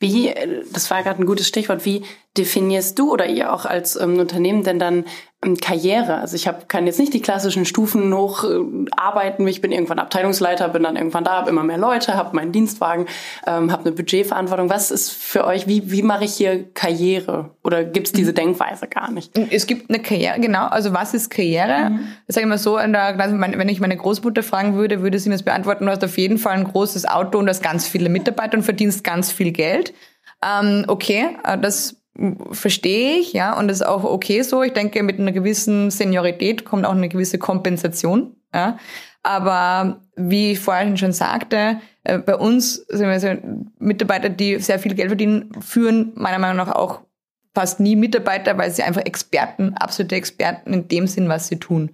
Wie, das war gerade ein gutes Stichwort, wie definierst du oder ihr auch als ähm, Unternehmen denn dann Karriere? Also ich hab, kann jetzt nicht die klassischen Stufen hoch äh, arbeiten. Ich bin irgendwann Abteilungsleiter, bin dann irgendwann da, habe immer mehr Leute, habe meinen Dienstwagen, ähm, habe eine Budgetverantwortung. Was ist für euch, wie, wie mache ich hier Karriere? Oder gibt es diese mhm. Denkweise gar nicht? Es gibt eine Karriere, genau. Also was ist Karriere? Mhm. Ich sage immer so, in der, wenn ich meine Großmutter fragen würde, würde sie mir das beantworten, du hast auf jeden Fall ein großes Auto und hast ganz viele Mitarbeiter und verdienst ganz viel Geld. Ähm, okay, äh, das verstehe ich, ja, und das ist auch okay so. Ich denke, mit einer gewissen Seniorität kommt auch eine gewisse Kompensation, ja. Aber wie ich vorhin schon sagte, äh, bei uns sind wir so Mitarbeiter, die sehr viel Geld verdienen, führen meiner Meinung nach auch fast nie Mitarbeiter, weil sie einfach Experten, absolute Experten in dem sind, was sie tun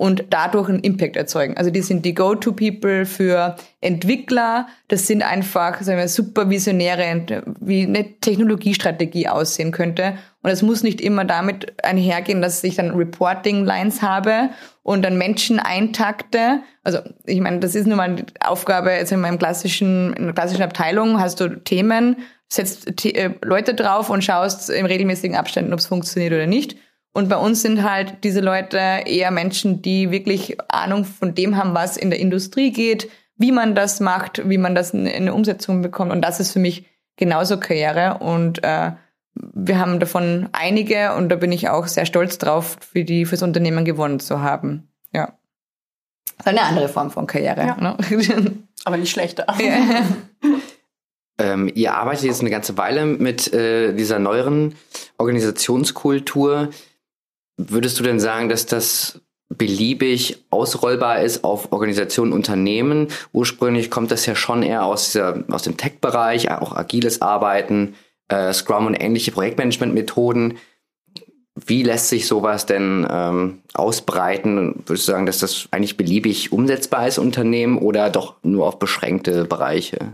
und dadurch einen Impact erzeugen. Also die sind die Go-to-People für Entwickler. Das sind einfach sagen wir, Supervisionäre, wie eine Technologiestrategie aussehen könnte. Und es muss nicht immer damit einhergehen, dass ich dann Reporting-Lines habe und dann Menschen eintakte. Also ich meine, das ist nun mal die Aufgabe jetzt in meinem klassischen, in der klassischen Abteilung hast du Themen, setzt äh, Leute drauf und schaust im regelmäßigen Abständen, ob es funktioniert oder nicht. Und bei uns sind halt diese Leute eher Menschen, die wirklich Ahnung von dem haben, was in der Industrie geht, wie man das macht, wie man das in eine Umsetzung bekommt. Und das ist für mich genauso Karriere. Und äh, wir haben davon einige und da bin ich auch sehr stolz drauf, für die fürs Unternehmen gewonnen zu haben. Ja. Eine andere Form von Karriere. Ja. Ne? Aber nicht schlechter. Ja. ähm, ihr arbeitet jetzt eine ganze Weile mit äh, dieser neueren Organisationskultur. Würdest du denn sagen, dass das beliebig ausrollbar ist auf Organisationen, Unternehmen? Ursprünglich kommt das ja schon eher aus, dieser, aus dem Tech-Bereich, auch agiles Arbeiten, äh, Scrum und ähnliche Projektmanagement-Methoden. Wie lässt sich sowas denn ähm, ausbreiten? Würdest du sagen, dass das eigentlich beliebig umsetzbar ist, Unternehmen, oder doch nur auf beschränkte Bereiche?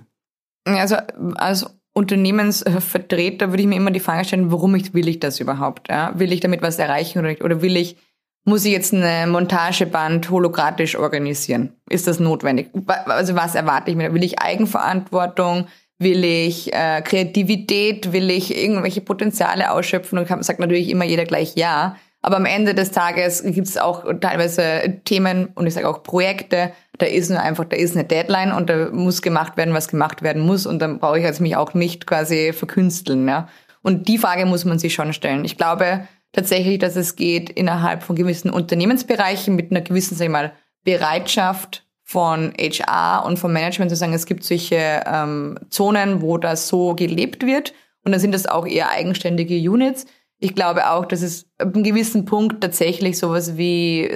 Also als Unternehmensvertreter würde ich mir immer die Frage stellen, warum ich, will ich das überhaupt? Ja? Will ich damit was erreichen oder nicht? Oder will ich, muss ich jetzt eine Montageband hologratisch organisieren? Ist das notwendig? Also was erwarte ich mir? Will ich Eigenverantwortung? Will ich äh, Kreativität? Will ich irgendwelche Potenziale ausschöpfen? Und sagt natürlich immer jeder gleich ja. Aber am Ende des Tages gibt es auch teilweise Themen und ich sage auch Projekte, da ist nur einfach, da ist eine Deadline und da muss gemacht werden, was gemacht werden muss und dann brauche ich also mich auch nicht quasi verkünsteln. Ja? Und die Frage muss man sich schon stellen. Ich glaube tatsächlich, dass es geht innerhalb von gewissen Unternehmensbereichen mit einer gewissen, sag ich mal, Bereitschaft von HR und vom Management zu sagen, es gibt solche ähm, Zonen, wo das so gelebt wird und dann sind das auch eher eigenständige Units. Ich glaube auch, dass es ab einem gewissen Punkt tatsächlich sowas wie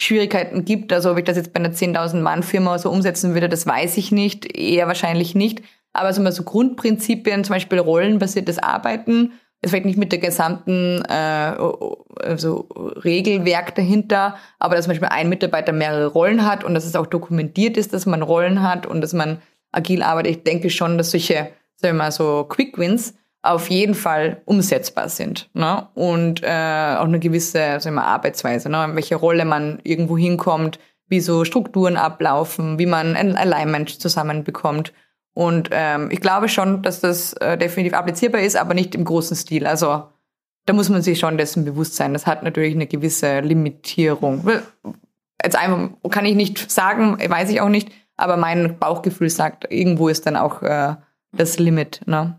Skalierungsschwierigkeiten gibt. Also ob ich das jetzt bei einer 10.000 Mann Firma so umsetzen würde, das weiß ich nicht, eher wahrscheinlich nicht. Aber so mal so Grundprinzipien, zum Beispiel rollenbasiertes Arbeiten, ist vielleicht nicht mit der gesamten äh, also Regelwerk dahinter, aber dass zum Beispiel ein Mitarbeiter mehrere Rollen hat und dass es auch dokumentiert ist, dass man Rollen hat und dass man agil arbeitet. Ich denke schon, dass solche, sagen wir mal, so Quick Wins auf jeden Fall umsetzbar sind. Ne? Und äh, auch eine gewisse sagen wir, Arbeitsweise, ne? in welche Rolle man irgendwo hinkommt, wie so Strukturen ablaufen, wie man ein Alignment zusammenbekommt. Und ähm, ich glaube schon, dass das äh, definitiv applizierbar ist, aber nicht im großen Stil. Also da muss man sich schon dessen bewusst sein. Das hat natürlich eine gewisse Limitierung. Jetzt einfach kann ich nicht sagen, weiß ich auch nicht, aber mein Bauchgefühl sagt, irgendwo ist dann auch äh, das Limit. Ne?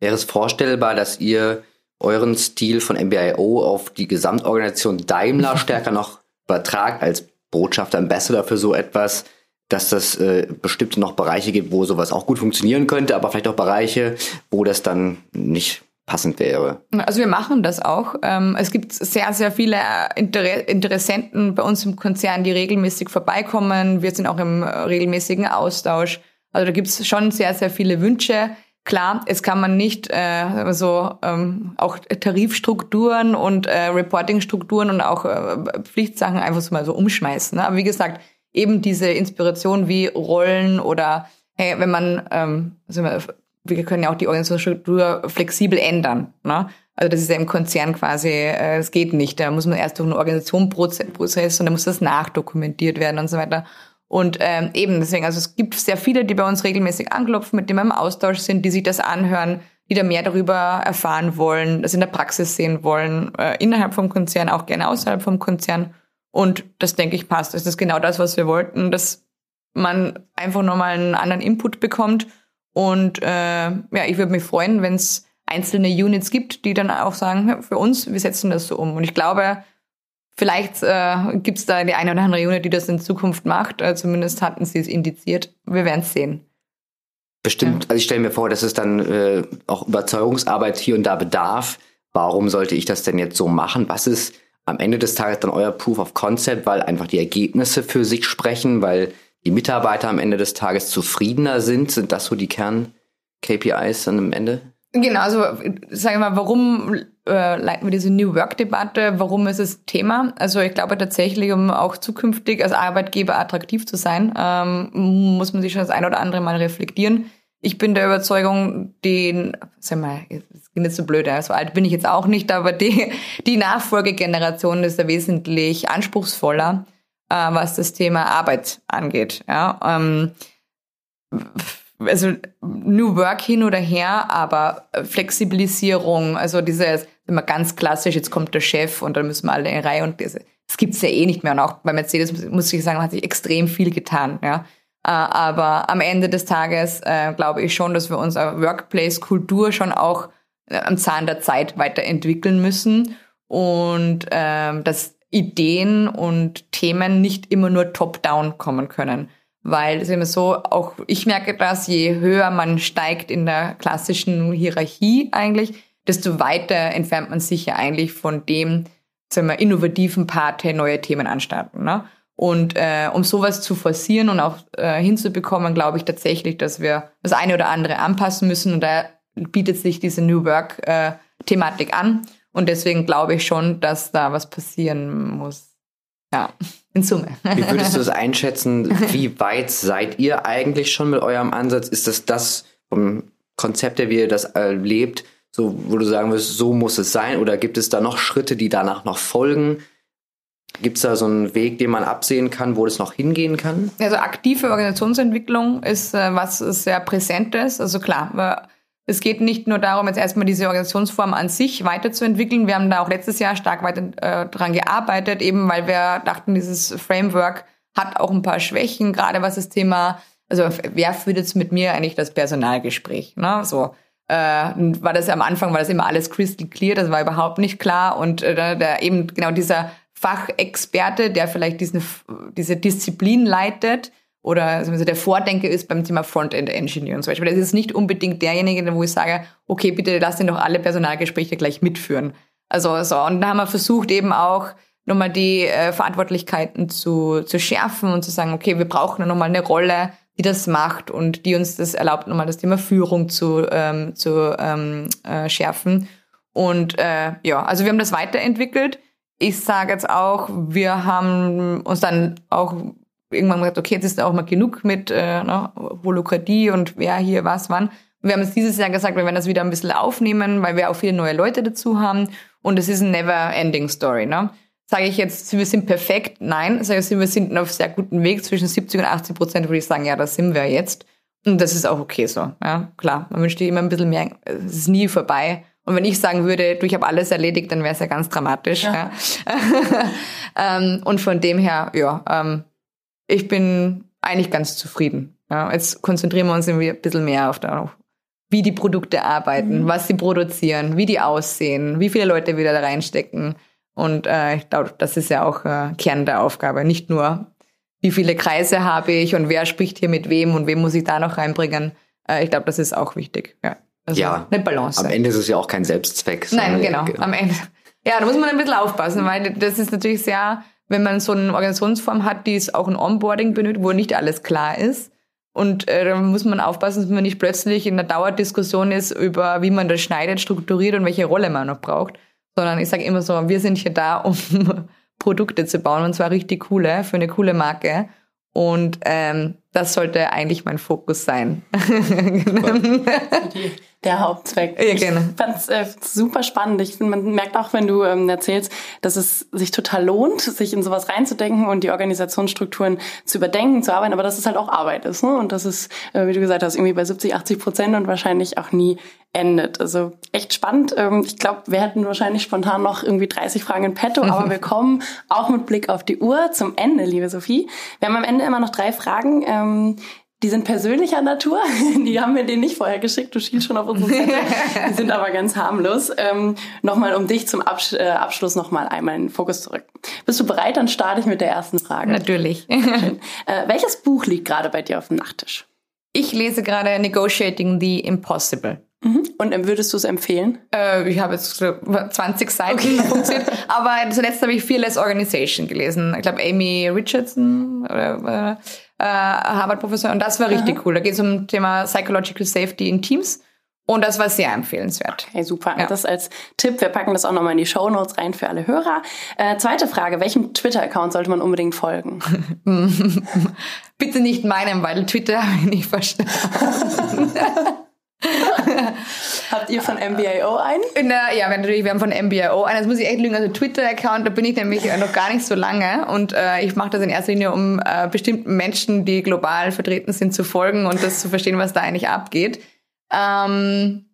Wäre es vorstellbar, dass ihr euren Stil von MBIO auf die Gesamtorganisation Daimler stärker noch übertragt als Botschafter, Ambassador für so etwas, dass das äh, bestimmte noch Bereiche gibt, wo sowas auch gut funktionieren könnte, aber vielleicht auch Bereiche, wo das dann nicht passend wäre. Also wir machen das auch. Ähm, es gibt sehr, sehr viele Inter Interessenten bei uns im Konzern, die regelmäßig vorbeikommen. Wir sind auch im regelmäßigen Austausch. Also da gibt es schon sehr, sehr viele Wünsche. Klar, es kann man nicht äh, so ähm, auch Tarifstrukturen und äh, Reportingstrukturen und auch äh, Pflichtsachen einfach so mal so umschmeißen. Ne? Aber wie gesagt, eben diese Inspiration wie Rollen oder hey, wenn man, ähm, also wir können ja auch die Organisationsstruktur flexibel ändern. Ne? Also das ist ja im Konzern quasi, äh, es geht nicht. Da muss man erst durch einen Organisationsprozess und dann muss das nachdokumentiert werden und so weiter. Und ähm, eben deswegen, also es gibt sehr viele, die bei uns regelmäßig anklopfen, mit denen wir im Austausch sind, die sich das anhören, die da mehr darüber erfahren wollen, das in der Praxis sehen wollen, äh, innerhalb vom Konzern, auch gerne außerhalb vom Konzern. Und das denke ich passt. Das ist genau das, was wir wollten, dass man einfach nochmal einen anderen Input bekommt. Und äh, ja, ich würde mich freuen, wenn es einzelne Units gibt, die dann auch sagen, für uns, wir setzen das so um. Und ich glaube, Vielleicht äh, gibt es da die eine oder andere Unit, die das in Zukunft macht. Äh, zumindest hatten sie es indiziert. Wir werden es sehen. Bestimmt. Ja. Also ich stelle mir vor, dass es dann äh, auch Überzeugungsarbeit hier und da bedarf. Warum sollte ich das denn jetzt so machen? Was ist am Ende des Tages dann euer Proof of Concept, weil einfach die Ergebnisse für sich sprechen, weil die Mitarbeiter am Ende des Tages zufriedener sind? Sind das so die Kern-KPIs dann am Ende? Genau, also sagen wir mal, warum äh, leiten wir diese New Work-Debatte? Warum ist es Thema? Also ich glaube tatsächlich, um auch zukünftig als Arbeitgeber attraktiv zu sein, ähm, muss man sich schon das ein oder andere Mal reflektieren. Ich bin der Überzeugung, den, sag mal, es geht nicht so blöd, so alt bin ich jetzt auch nicht, aber die, die Nachfolgegeneration ist ja wesentlich anspruchsvoller, äh, was das Thema Arbeit angeht. Ja, ähm, also New Work hin oder her, aber Flexibilisierung, also dieses immer ganz klassisch, jetzt kommt der Chef und dann müssen wir alle in Reihe und das, das gibt's ja eh nicht mehr. Und auch bei Mercedes muss ich sagen, hat sich extrem viel getan. Ja. Äh, aber am Ende des Tages äh, glaube ich schon, dass wir unsere Workplace-Kultur schon auch am Zahn der Zeit weiterentwickeln müssen und ähm, dass Ideen und Themen nicht immer nur top-down kommen können. Weil es immer so, auch ich merke das, je höher man steigt in der klassischen Hierarchie eigentlich, desto weiter entfernt man sich ja eigentlich von dem, sagen wir, innovativen Part neue Themen anstarten. Ne? Und äh, um sowas zu forcieren und auch äh, hinzubekommen, glaube ich tatsächlich, dass wir das eine oder andere anpassen müssen. Und da bietet sich diese New Work-Thematik äh, an. Und deswegen glaube ich schon, dass da was passieren muss. Ja, in Summe. Wie würdest du das einschätzen? Wie weit seid ihr eigentlich schon mit eurem Ansatz? Ist das das vom Konzept, der wie ihr das erlebt, so, wo du sagen wirst, so muss es sein? Oder gibt es da noch Schritte, die danach noch folgen? Gibt es da so einen Weg, den man absehen kann, wo das noch hingehen kann? Also aktive Organisationsentwicklung ist äh, was sehr Präsentes. Also klar, es geht nicht nur darum, jetzt erstmal diese Organisationsform an sich weiterzuentwickeln. Wir haben da auch letztes Jahr stark weiter äh, dran gearbeitet, eben weil wir dachten, dieses Framework hat auch ein paar Schwächen, gerade was das Thema, also wer führt jetzt mit mir eigentlich das Personalgespräch? Ne? So äh, war das am Anfang war das immer alles crystal clear, das war überhaupt nicht klar und äh, da eben genau dieser Fachexperte, der vielleicht diesen, diese Disziplin leitet, oder also der Vordenker ist beim Thema Frontend Engineering zum Beispiel. Das ist nicht unbedingt derjenige, wo ich sage, okay, bitte lass den doch alle Personalgespräche gleich mitführen. Also so. Und da haben wir versucht eben auch nochmal die äh, Verantwortlichkeiten zu, zu schärfen und zu sagen, okay, wir brauchen nochmal eine Rolle, die das macht und die uns das erlaubt, nochmal das Thema Führung zu, ähm, zu ähm, äh, schärfen. Und äh, ja, also wir haben das weiterentwickelt. Ich sage jetzt auch, wir haben uns dann auch irgendwann gesagt, okay, jetzt ist auch mal genug mit äh, ne, Holokratie und wer hier was wann. Wir haben es dieses Jahr gesagt, wir werden das wieder ein bisschen aufnehmen, weil wir auch viele neue Leute dazu haben. Und es ist ein never-ending Story. Ne? Sage ich jetzt, wir sind perfekt? Nein. Sage ich, wir sind auf sehr guten Weg. Zwischen 70 und 80 Prozent würde ich sagen, ja, das sind wir jetzt. Und das ist auch okay so. Ja, klar. Man wünscht sich immer ein bisschen mehr. Es ist nie vorbei. Und wenn ich sagen würde, du, ich habe alles erledigt, dann wäre es ja ganz dramatisch. Ja. ja. ähm, und von dem her, ja, ähm, ich bin eigentlich ganz zufrieden. Ja, jetzt konzentrieren wir uns ein bisschen mehr auf darauf, wie die Produkte arbeiten, mhm. was sie produzieren, wie die aussehen, wie viele Leute wieder da reinstecken. Und äh, ich glaube, das ist ja auch äh, Kern der Aufgabe. Nicht nur, wie viele Kreise habe ich und wer spricht hier mit wem und wem muss ich da noch reinbringen. Äh, ich glaube, das ist auch wichtig. Ja, also ja, eine Balance. Am Ende ist es ja auch kein Selbstzweck. Nein, genau, genau. Am Ende. Ja, da muss man ein bisschen aufpassen, weil das ist natürlich sehr wenn man so eine Organisationsform hat, die es auch ein Onboarding benötigt, wo nicht alles klar ist. Und äh, da muss man aufpassen, dass man nicht plötzlich in einer Dauerdiskussion ist über, wie man das schneidet, strukturiert und welche Rolle man noch braucht. Sondern ich sage immer so, wir sind hier da, um Produkte zu bauen und zwar richtig coole, für eine coole Marke. Und ähm, das sollte eigentlich mein Fokus sein. die, der Hauptzweck. Ja, gerne. Ich fand's äh, super spannend. Ich finde, man merkt auch, wenn du ähm, erzählst, dass es sich total lohnt, sich in sowas reinzudenken und die Organisationsstrukturen zu überdenken, zu arbeiten, aber dass es halt auch Arbeit ist. Ne? Und das ist, äh, wie du gesagt hast, irgendwie bei 70, 80 Prozent und wahrscheinlich auch nie endet. Also echt spannend. Ähm, ich glaube, wir hätten wahrscheinlich spontan noch irgendwie 30 Fragen in petto, aber wir kommen auch mit Blick auf die Uhr zum Ende, liebe Sophie. Wir haben am Ende immer noch drei Fragen. Ähm, die sind persönlicher Natur. Die haben wir denen nicht vorher geschickt. Du schielst schon auf unsere Zettel. Die sind aber ganz harmlos. Ähm, nochmal, um dich zum Absch äh, Abschluss nochmal einmal in den Fokus zurück. Bist du bereit? Dann starte ich mit der ersten Frage. Natürlich. äh, welches Buch liegt gerade bei dir auf dem Nachttisch? Ich lese gerade Negotiating the Impossible. Mhm. Und würdest du es empfehlen? Äh, ich habe jetzt 20 Seiten okay. funktioniert. Aber zuletzt habe ich Fearless Organization gelesen. Ich glaube, Amy Richardson oder äh, Harvard-Professor. Und das war richtig Aha. cool. Da geht es um Thema Psychological Safety in Teams. Und das war sehr empfehlenswert. Okay, super. Ja. Das als Tipp. Wir packen das auch nochmal in die Show Notes rein für alle Hörer. Äh, zweite Frage. Welchem Twitter-Account sollte man unbedingt folgen? Bitte nicht meinem, weil Twitter habe ich nicht verstanden. Habt ihr von MBIO einen? Der, ja, natürlich, wir haben von MBIO einen. Das muss ich echt lügen. Also Twitter-Account, da bin ich nämlich noch gar nicht so lange. Und äh, ich mache das in erster Linie, um äh, bestimmten Menschen, die global vertreten sind, zu folgen und das zu verstehen, was da eigentlich abgeht. Ähm,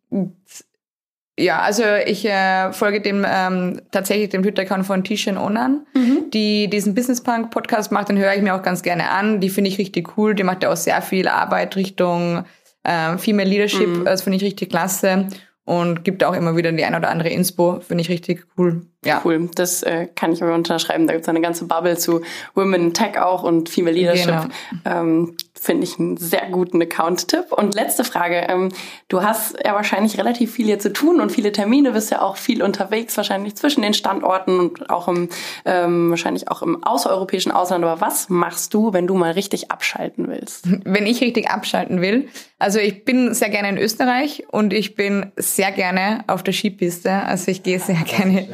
ja, also ich äh, folge dem ähm, tatsächlich dem Twitter-Account von Tishan Onan, mhm. die diesen Business Punk Podcast macht, den höre ich mir auch ganz gerne an. Die finde ich richtig cool. Die macht ja auch sehr viel Arbeit Richtung äh, Female Leadership. Mhm. Das finde ich richtig klasse. und gibt auch immer wieder die ein oder andere Inspo. Finde ich richtig cool. Ja. Cool, das äh, kann ich aber unterschreiben. Da gibt es eine ganze Bubble zu Women in Tech auch und Female Leadership. Genau. Ähm, Finde ich einen sehr guten Account-Tipp. Und letzte Frage. Ähm, du hast ja wahrscheinlich relativ viel hier zu tun und viele Termine, bist ja auch viel unterwegs, wahrscheinlich zwischen den Standorten und auch im, ähm, wahrscheinlich auch im außereuropäischen Ausland. Aber was machst du, wenn du mal richtig abschalten willst? Wenn ich richtig abschalten will? Also ich bin sehr gerne in Österreich und ich bin sehr gerne auf der Skipiste. Also ich gehe sehr gerne.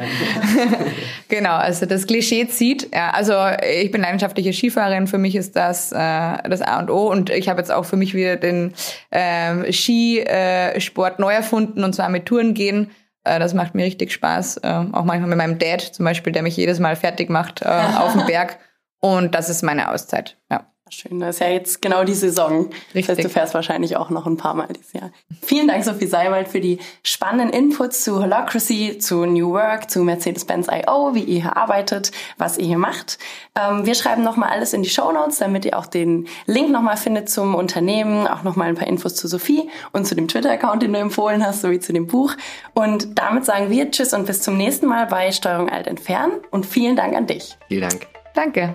genau, also das Klischee zieht. Ja, also ich bin leidenschaftliche Skifahrerin. Für mich ist das äh, das A und O. Und ich habe jetzt auch für mich wieder den äh, Skisport neu erfunden und zwar mit Touren gehen. Äh, das macht mir richtig Spaß. Äh, auch manchmal mit meinem Dad zum Beispiel, der mich jedes Mal fertig macht äh, auf dem Berg. Und das ist meine Auszeit. Ja. Schön, das ist ja jetzt genau die Saison. Richtig. Das heißt, du fährst wahrscheinlich auch noch ein paar Mal dieses Jahr. Vielen Dank, Sophie Seiwald, für die spannenden Inputs zu Holacracy, zu New Work, zu Mercedes-Benz I.O., wie ihr hier arbeitet, was ihr hier macht. Ähm, wir schreiben nochmal alles in die Show Notes, damit ihr auch den Link nochmal findet zum Unternehmen, auch nochmal ein paar Infos zu Sophie und zu dem Twitter-Account, den du empfohlen hast, sowie zu dem Buch. Und damit sagen wir Tschüss und bis zum nächsten Mal bei Steuerung Alt Entfernen und vielen Dank an dich. Vielen Dank. Danke.